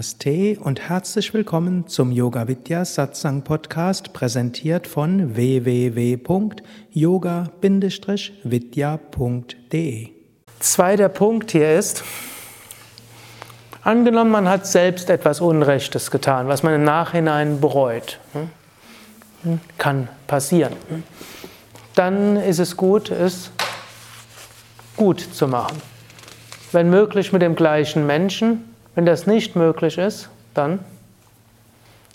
Namaste und herzlich willkommen zum Yoga Vidya Satsang Podcast, präsentiert von www.yoga-vidya.de. Zweiter Punkt hier ist, angenommen, man hat selbst etwas Unrechtes getan, was man im Nachhinein bereut. Hm? Kann passieren. Dann ist es gut, es gut zu machen. Wenn möglich mit dem gleichen Menschen, wenn das nicht möglich ist, dann,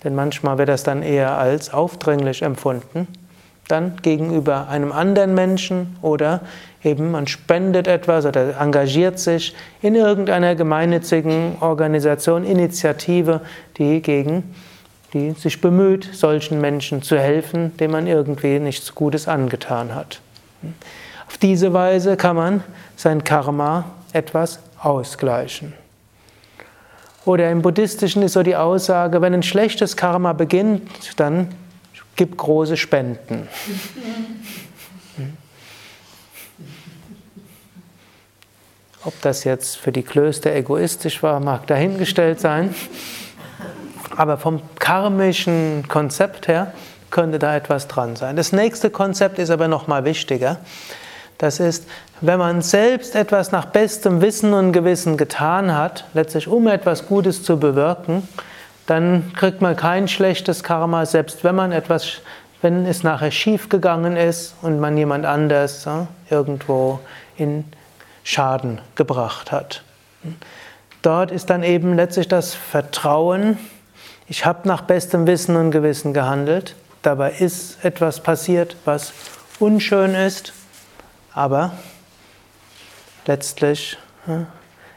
denn manchmal wird das dann eher als aufdringlich empfunden, dann gegenüber einem anderen Menschen oder eben man spendet etwas oder engagiert sich in irgendeiner gemeinnützigen Organisation, Initiative, die gegen die sich bemüht, solchen Menschen zu helfen, denen man irgendwie nichts Gutes angetan hat. Auf diese Weise kann man sein Karma etwas ausgleichen. Oder im Buddhistischen ist so die Aussage, wenn ein schlechtes Karma beginnt, dann gib große Spenden. Ob das jetzt für die Klöster egoistisch war, mag dahingestellt sein. Aber vom karmischen Konzept her könnte da etwas dran sein. Das nächste Konzept ist aber noch mal wichtiger. Das ist, wenn man selbst etwas nach bestem Wissen und Gewissen getan hat, letztlich um etwas Gutes zu bewirken, dann kriegt man kein schlechtes Karma, selbst wenn man etwas, wenn es nachher schief gegangen ist und man jemand anders ja, irgendwo in Schaden gebracht hat. Dort ist dann eben letztlich das Vertrauen, ich habe nach bestem Wissen und Gewissen gehandelt, dabei ist etwas passiert, was unschön ist, aber letztlich,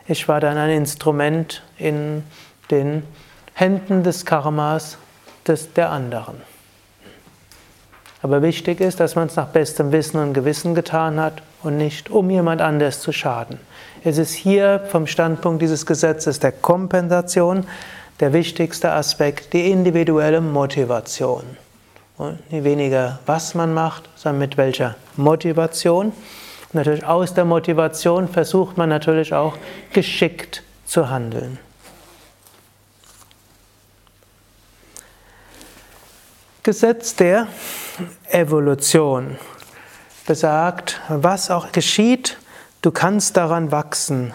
ich war dann ein Instrument in den Händen des Karmas des, der anderen. Aber wichtig ist, dass man es nach bestem Wissen und Gewissen getan hat und nicht, um jemand anders zu schaden. Es ist hier vom Standpunkt dieses Gesetzes der Kompensation der wichtigste Aspekt, die individuelle Motivation. Weniger, was man macht, sondern mit welcher Motivation. Natürlich aus der Motivation versucht man natürlich auch geschickt zu handeln. Gesetz der Evolution besagt, was auch geschieht, du kannst daran wachsen.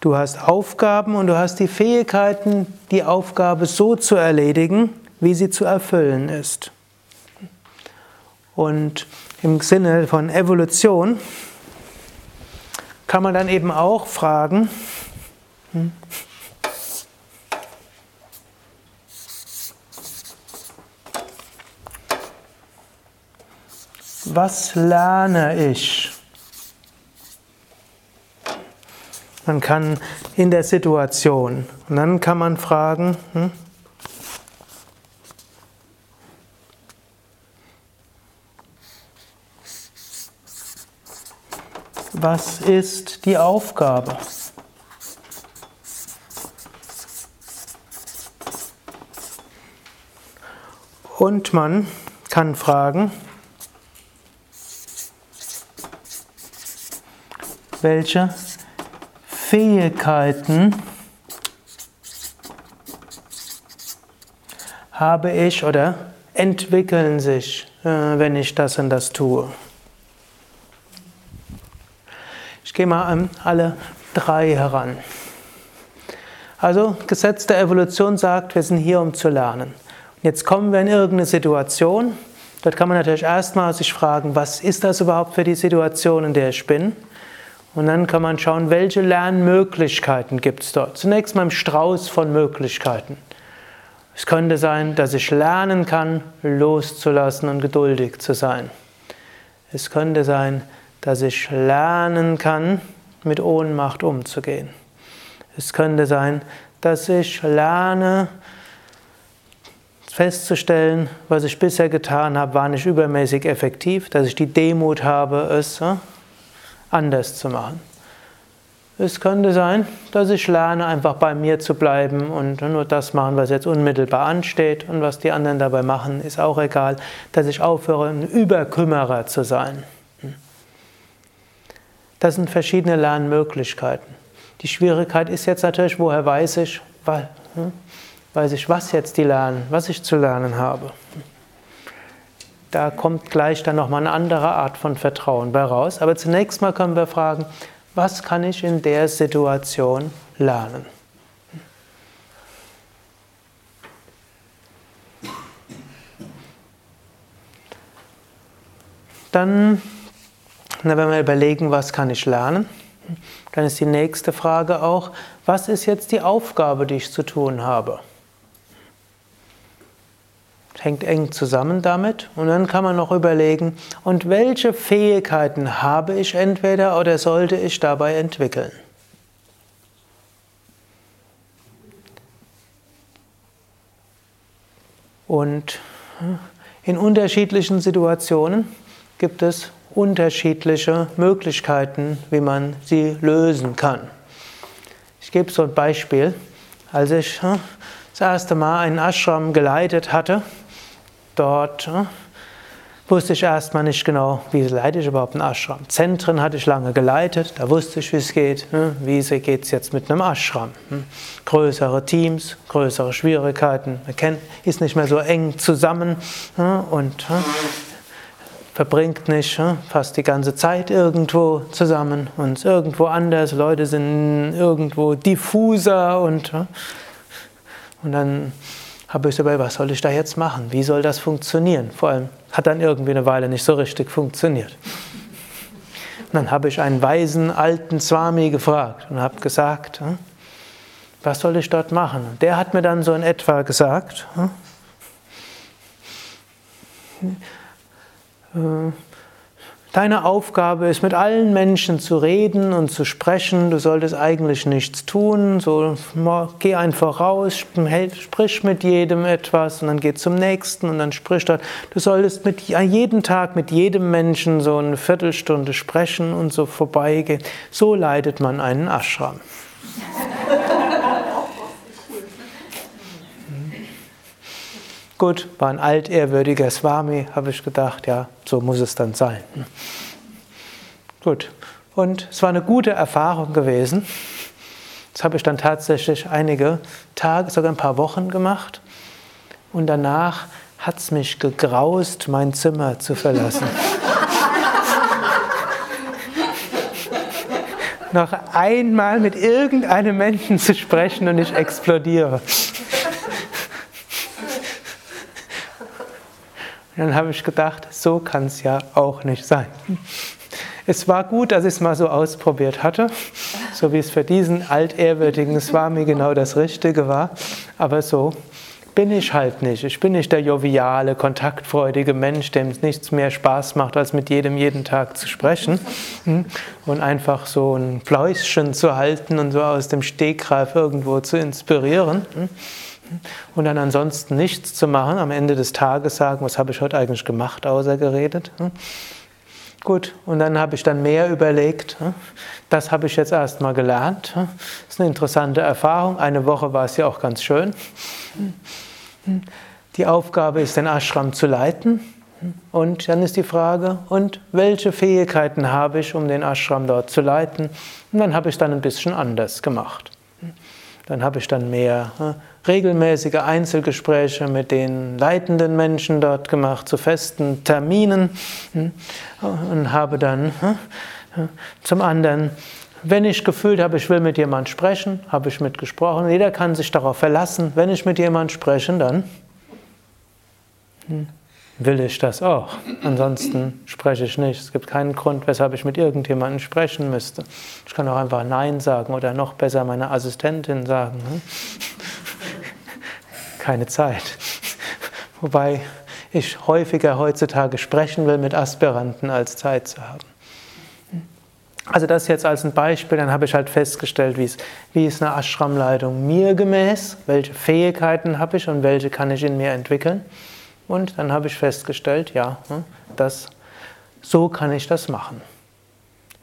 Du hast Aufgaben und du hast die Fähigkeiten, die Aufgabe so zu erledigen, wie sie zu erfüllen ist. Und im Sinne von Evolution kann man dann eben auch fragen, hm, was lerne ich? Man kann in der Situation, und dann kann man fragen, hm, was ist die Aufgabe? Und man kann fragen, welche Fähigkeiten habe ich oder entwickeln sich, äh, wenn ich das und das tue. Ich gehe mal an alle drei heran. Also, Gesetz der Evolution sagt, wir sind hier, um zu lernen. Jetzt kommen wir in irgendeine Situation. Dort kann man natürlich erstmal sich fragen, was ist das überhaupt für die Situation, in der ich bin? Und dann kann man schauen, welche Lernmöglichkeiten gibt es dort. Zunächst mal im Strauß von Möglichkeiten. Es könnte sein, dass ich lernen kann, loszulassen und geduldig zu sein. Es könnte sein, dass ich lernen kann, mit Ohnmacht umzugehen. Es könnte sein, dass ich lerne, festzustellen, was ich bisher getan habe, war nicht übermäßig effektiv, dass ich die Demut habe, es anders zu machen. Es könnte sein, dass ich lerne, einfach bei mir zu bleiben und nur das machen, was jetzt unmittelbar ansteht und was die anderen dabei machen, ist auch egal, dass ich aufhöre, ein Überkümmerer zu sein. Das sind verschiedene Lernmöglichkeiten. Die Schwierigkeit ist jetzt natürlich, woher weiß ich, Weiß ich, was jetzt die lernen, was ich zu lernen habe. Da kommt gleich dann nochmal eine andere Art von Vertrauen bei raus. Aber zunächst mal können wir fragen, was kann ich in der Situation lernen? Dann, wenn wir überlegen, was kann ich lernen, dann ist die nächste Frage auch, was ist jetzt die Aufgabe, die ich zu tun habe? hängt eng zusammen damit. Und dann kann man noch überlegen, und welche Fähigkeiten habe ich entweder oder sollte ich dabei entwickeln? Und in unterschiedlichen Situationen gibt es unterschiedliche Möglichkeiten, wie man sie lösen kann. Ich gebe so ein Beispiel. Als ich das erste Mal einen Ashram geleitet hatte, Dort äh, wusste ich erstmal nicht genau, wie leite ich überhaupt einen Ashram. Zentren hatte ich lange geleitet, da wusste ich, wie es geht. Ne? Wie geht es jetzt mit einem Ashram? Hm? Größere Teams, größere Schwierigkeiten, man ist nicht mehr so eng zusammen und verbringt nicht äh, fast die ganze Zeit irgendwo zusammen und irgendwo anders. Leute sind irgendwo diffuser und, und dann habe ich dabei, was soll ich da jetzt machen? Wie soll das funktionieren? Vor allem hat dann irgendwie eine Weile nicht so richtig funktioniert. Und dann habe ich einen weisen alten Swami gefragt und habe gesagt, hm, was soll ich dort machen? Und der hat mir dann so in etwa gesagt, hm, Deine Aufgabe ist, mit allen Menschen zu reden und zu sprechen. Du solltest eigentlich nichts tun. So, geh einfach raus, sprich mit jedem etwas und dann geh zum nächsten und dann sprich dort. Du solltest mit, jeden Tag mit jedem Menschen so eine Viertelstunde sprechen und so vorbeigehen. So leitet man einen Ashram. Gut, war ein altehrwürdiger Swami, habe ich gedacht, ja, so muss es dann sein. Gut, und es war eine gute Erfahrung gewesen. Das habe ich dann tatsächlich einige Tage, sogar ein paar Wochen gemacht. Und danach hat es mich gegraust, mein Zimmer zu verlassen. Noch einmal mit irgendeinem Menschen zu sprechen und ich explodiere. Dann habe ich gedacht, so kann es ja auch nicht sein. Es war gut, dass ich es mal so ausprobiert hatte, so wie es für diesen altehrwürdigen Swami genau das Richtige war. Aber so bin ich halt nicht. Ich bin nicht der joviale, kontaktfreudige Mensch, dem es nichts mehr Spaß macht, als mit jedem jeden Tag zu sprechen hm? und einfach so ein Fläuschen zu halten und so aus dem Stegreif irgendwo zu inspirieren. Und dann ansonsten nichts zu machen, am Ende des Tages sagen, was habe ich heute eigentlich gemacht, außer geredet. Hm? Gut, und dann habe ich dann mehr überlegt. Hm? Das habe ich jetzt erstmal gelernt. Hm? Das ist eine interessante Erfahrung. Eine Woche war es ja auch ganz schön. Die Aufgabe ist, den Ashram zu leiten. Und dann ist die Frage, und welche Fähigkeiten habe ich, um den Ashram dort zu leiten? Und dann habe ich es dann ein bisschen anders gemacht. Dann habe ich dann mehr regelmäßige Einzelgespräche mit den leitenden Menschen dort gemacht, zu festen Terminen hm, und habe dann hm, zum anderen, wenn ich gefühlt habe, ich will mit jemand sprechen, habe ich mitgesprochen. Jeder kann sich darauf verlassen, wenn ich mit jemand spreche, dann hm, will ich das auch. Ansonsten spreche ich nicht. Es gibt keinen Grund, weshalb ich mit irgendjemandem sprechen müsste. Ich kann auch einfach Nein sagen oder noch besser meiner Assistentin sagen keine Zeit. Wobei ich häufiger heutzutage sprechen will mit Aspiranten, als Zeit zu haben. Also das jetzt als ein Beispiel, dann habe ich halt festgestellt, wie ist, wie ist eine Ashram-Leitung mir gemäß, welche Fähigkeiten habe ich und welche kann ich in mir entwickeln. Und dann habe ich festgestellt, ja, hm, das, so kann ich das machen.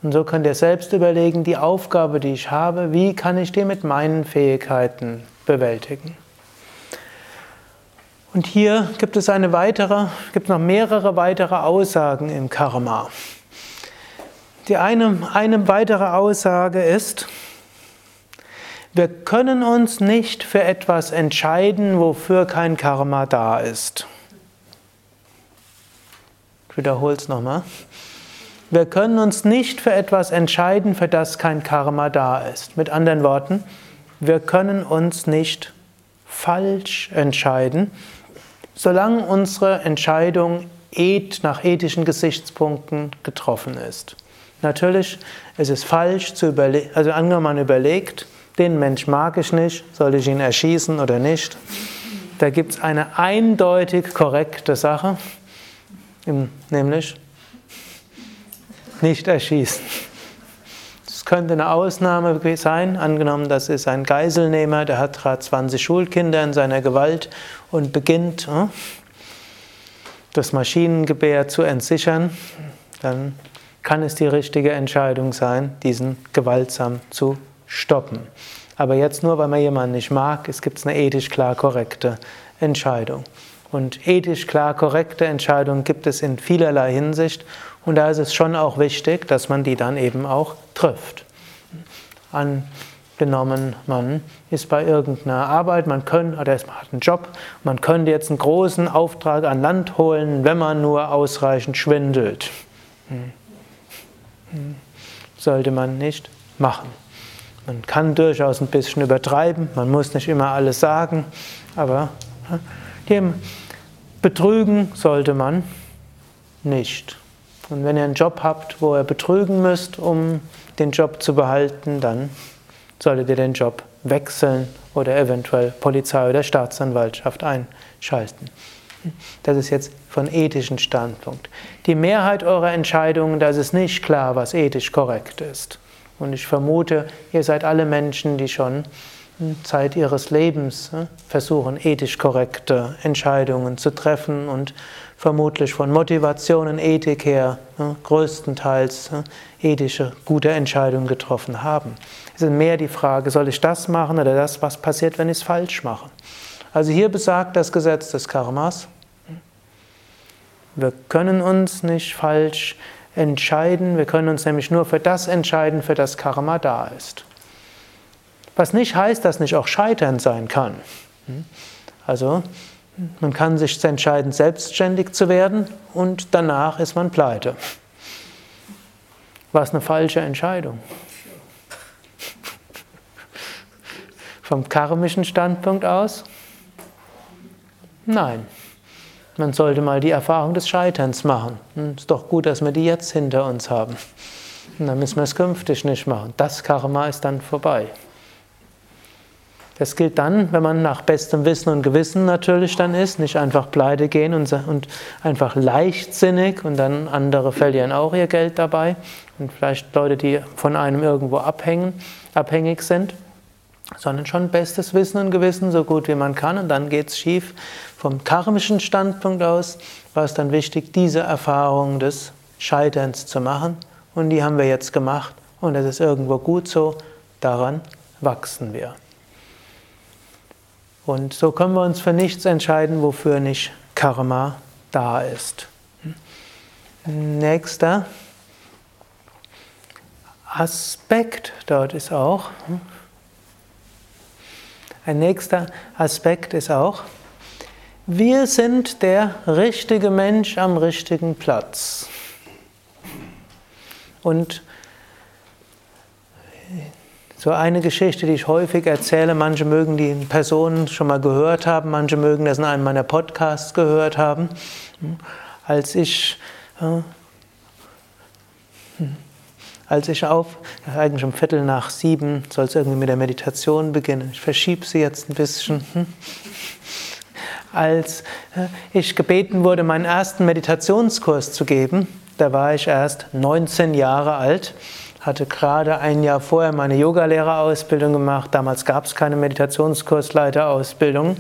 Und so könnt ihr selbst überlegen, die Aufgabe, die ich habe, wie kann ich die mit meinen Fähigkeiten bewältigen. Und hier gibt es eine weitere, gibt noch mehrere weitere Aussagen im Karma. Die eine, eine weitere Aussage ist, Wir können uns nicht für etwas entscheiden, wofür kein Karma da ist. Ich wiederhole es nochmal. Wir können uns nicht für etwas entscheiden, für das kein Karma da ist. Mit anderen Worten, wir können uns nicht falsch entscheiden, solange unsere Entscheidung nach ethischen Gesichtspunkten getroffen ist. Natürlich ist es falsch zu überlegen, also angenommen man überlegt, den Mensch mag ich nicht, soll ich ihn erschießen oder nicht? Da gibt es eine eindeutig korrekte Sache, nämlich nicht erschießen. Das könnte eine Ausnahme sein, angenommen, das ist ein Geiselnehmer, der hat gerade 20 Schulkinder in seiner Gewalt und beginnt, hm, das Maschinengewehr zu entsichern, dann kann es die richtige Entscheidung sein, diesen gewaltsam zu stoppen. Aber jetzt nur, weil man jemanden nicht mag, es gibt eine ethisch klar korrekte Entscheidung. Und ethisch klar korrekte Entscheidungen gibt es in vielerlei Hinsicht. Und da ist es schon auch wichtig, dass man die dann eben auch trifft. Angenommen, man ist bei irgendeiner Arbeit, man könnte, oder man hat einen Job, man könnte jetzt einen großen Auftrag an Land holen, wenn man nur ausreichend schwindelt. Hm. Hm. Sollte man nicht machen. Man kann durchaus ein bisschen übertreiben, man muss nicht immer alles sagen, aber dem betrügen sollte man nicht. Und wenn ihr einen Job habt, wo ihr betrügen müsst, um den Job zu behalten, dann solltet ihr den Job wechseln oder eventuell Polizei oder Staatsanwaltschaft einschalten. Das ist jetzt von ethischen Standpunkt. Die Mehrheit eurer Entscheidungen, da ist es nicht klar, was ethisch korrekt ist. Und ich vermute, ihr seid alle Menschen, die schon Zeit ihres Lebens versuchen, ethisch korrekte Entscheidungen zu treffen und vermutlich von Motivation und Ethik her größtenteils ethische, gute Entscheidungen getroffen haben. Es ist mehr die Frage, soll ich das machen oder das, was passiert, wenn ich es falsch mache. Also hier besagt das Gesetz des Karmas, wir können uns nicht falsch entscheiden. Wir können uns nämlich nur für das entscheiden, für das Karma da ist. Was nicht heißt, dass nicht auch Scheitern sein kann. Also, man kann sich entscheiden, selbstständig zu werden und danach ist man pleite. War es eine falsche Entscheidung? Vom karmischen Standpunkt aus? Nein. Man sollte mal die Erfahrung des Scheiterns machen. Hm, ist doch gut, dass wir die jetzt hinter uns haben. Und dann müssen wir es künftig nicht machen. Das Karma ist dann vorbei. Das gilt dann, wenn man nach bestem Wissen und Gewissen natürlich dann ist, nicht einfach pleite gehen und, und einfach leichtsinnig und dann andere verlieren auch ihr Geld dabei und vielleicht Leute, die von einem irgendwo abhängen, abhängig sind sondern schon bestes Wissen und Gewissen, so gut wie man kann, und dann geht es schief. Vom karmischen Standpunkt aus war es dann wichtig, diese Erfahrung des Scheiterns zu machen, und die haben wir jetzt gemacht, und es ist irgendwo gut so, daran wachsen wir. Und so können wir uns für nichts entscheiden, wofür nicht Karma da ist. Nächster Aspekt dort ist auch, ein nächster Aspekt ist auch, wir sind der richtige Mensch am richtigen Platz. Und so eine Geschichte, die ich häufig erzähle, manche mögen die Personen schon mal gehört haben, manche mögen das in einem meiner Podcasts gehört haben. Als ich äh, als ich auf, eigentlich um Viertel nach sieben soll es irgendwie mit der Meditation beginnen. Ich verschiebe sie jetzt ein bisschen. Hm. Als äh, ich gebeten wurde, meinen ersten Meditationskurs zu geben, da war ich erst 19 Jahre alt, hatte gerade ein Jahr vorher meine Yogalehrerausbildung gemacht. Damals gab es keine Meditationskursleiterausbildung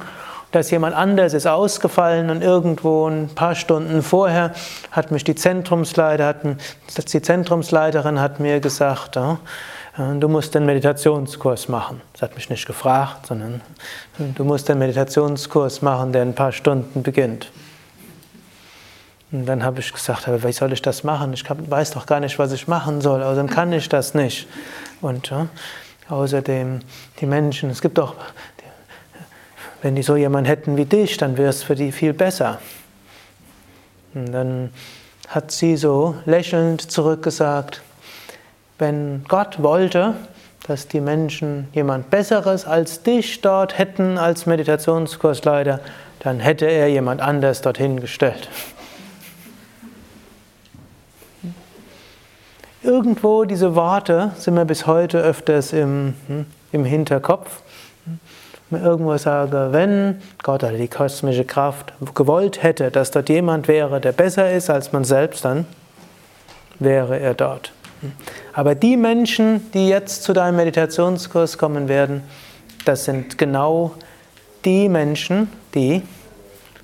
dass jemand anders ist ausgefallen und irgendwo ein paar Stunden vorher hat mich die Zentrumsleiter, hat, die Zentrumsleiterin hat mir gesagt, du musst den Meditationskurs machen. Sie hat mich nicht gefragt, sondern du musst den Meditationskurs machen, der in ein paar Stunden beginnt. Und dann habe ich gesagt, aber wie soll ich das machen? Ich weiß doch gar nicht, was ich machen soll, dann kann ich das nicht. Und Außerdem die Menschen, es gibt doch, wenn die so jemanden hätten wie dich, dann wäre es für die viel besser. Und dann hat sie so lächelnd zurückgesagt, wenn Gott wollte, dass die Menschen jemand Besseres als dich dort hätten als Meditationskursleiter, dann hätte er jemand anders dorthin gestellt. Irgendwo diese Worte sind mir bis heute öfters im, hm, im Hinterkopf. Irgendwo sage, wenn Gott oder die kosmische Kraft gewollt hätte, dass dort jemand wäre, der besser ist als man selbst, dann wäre er dort. Aber die Menschen, die jetzt zu deinem Meditationskurs kommen werden, das sind genau die Menschen, die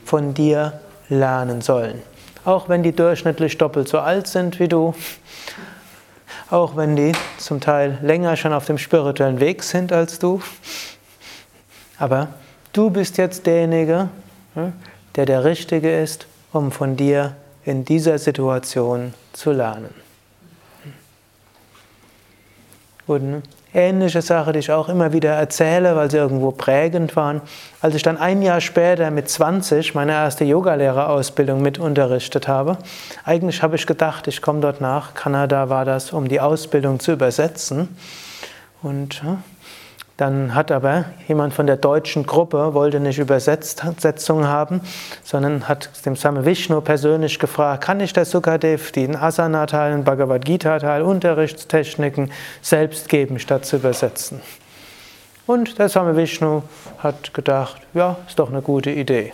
von dir lernen sollen. Auch wenn die durchschnittlich doppelt so alt sind wie du, auch wenn die zum Teil länger schon auf dem spirituellen Weg sind als du. Aber du bist jetzt derjenige, der der Richtige ist, um von dir in dieser Situation zu lernen. Und ähnliche Sache, die ich auch immer wieder erzähle, weil sie irgendwo prägend waren. Als ich dann ein Jahr später mit 20 meine erste Yogalehrerausbildung mit unterrichtet habe, eigentlich habe ich gedacht, ich komme dort nach. Kanada war das, um die Ausbildung zu übersetzen. Und dann hat aber jemand von der deutschen Gruppe, wollte nicht Übersetzung haben, sondern hat dem Same Vishnu persönlich gefragt, kann ich der Sukadev den Asana-Teil, den Bhagavad Gita-Teil, Unterrichtstechniken selbst geben, statt zu übersetzen? Und der Same Vishnu hat gedacht, ja, ist doch eine gute Idee.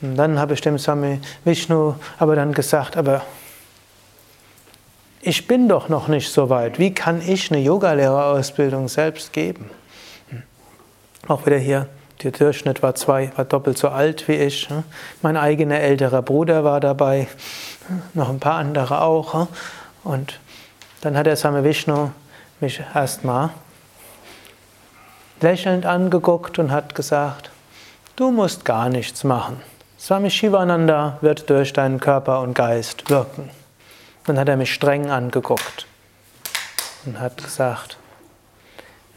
Und dann habe ich dem Same Vishnu aber dann gesagt, aber ich bin doch noch nicht so weit. Wie kann ich eine Yogalehrerausbildung selbst geben? Hm. Auch wieder hier, der Durchschnitt war zwei, war doppelt so alt wie ich. Hm. Mein eigener älterer Bruder war dabei, hm. noch ein paar andere auch. Und dann hat der Same Vishnu mich erstmal lächelnd angeguckt und hat gesagt, du musst gar nichts machen. Swami Shivananda wird durch deinen Körper und Geist wirken. Dann hat er mich streng angeguckt und hat gesagt,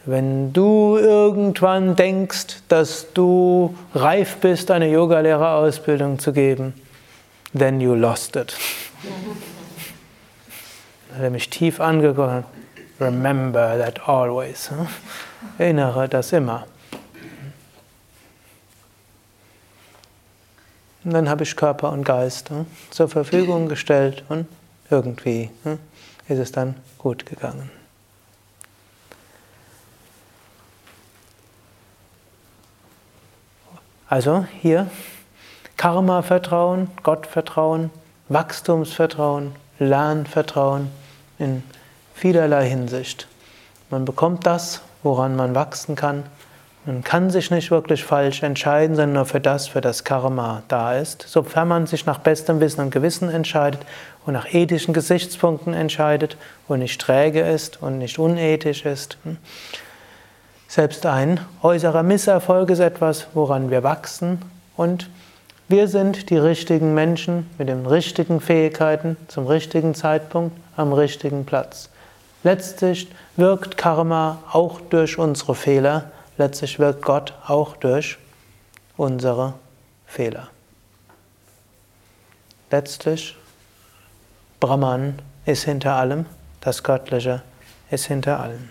wenn du irgendwann denkst, dass du reif bist, eine Yogalehrerausbildung zu geben, then you lost it. Dann hat er mich tief angeguckt. Remember that always. Erinnere das immer. Und dann habe ich Körper und Geist zur Verfügung gestellt und irgendwie hm, ist es dann gut gegangen. Also hier Karma-Vertrauen, Gottvertrauen, Wachstumsvertrauen, Lernvertrauen in vielerlei Hinsicht. Man bekommt das, woran man wachsen kann man kann sich nicht wirklich falsch entscheiden, sondern nur für das, für das Karma da ist. Sofern man sich nach bestem Wissen und Gewissen entscheidet und nach ethischen Gesichtspunkten entscheidet und nicht träge ist und nicht unethisch ist. Selbst ein äußerer Misserfolg ist etwas, woran wir wachsen und wir sind die richtigen Menschen mit den richtigen Fähigkeiten zum richtigen Zeitpunkt am richtigen Platz. Letztlich wirkt Karma auch durch unsere Fehler letztlich wirkt Gott auch durch unsere Fehler. Letztlich, Brahman ist hinter allem, das Göttliche ist hinter allem.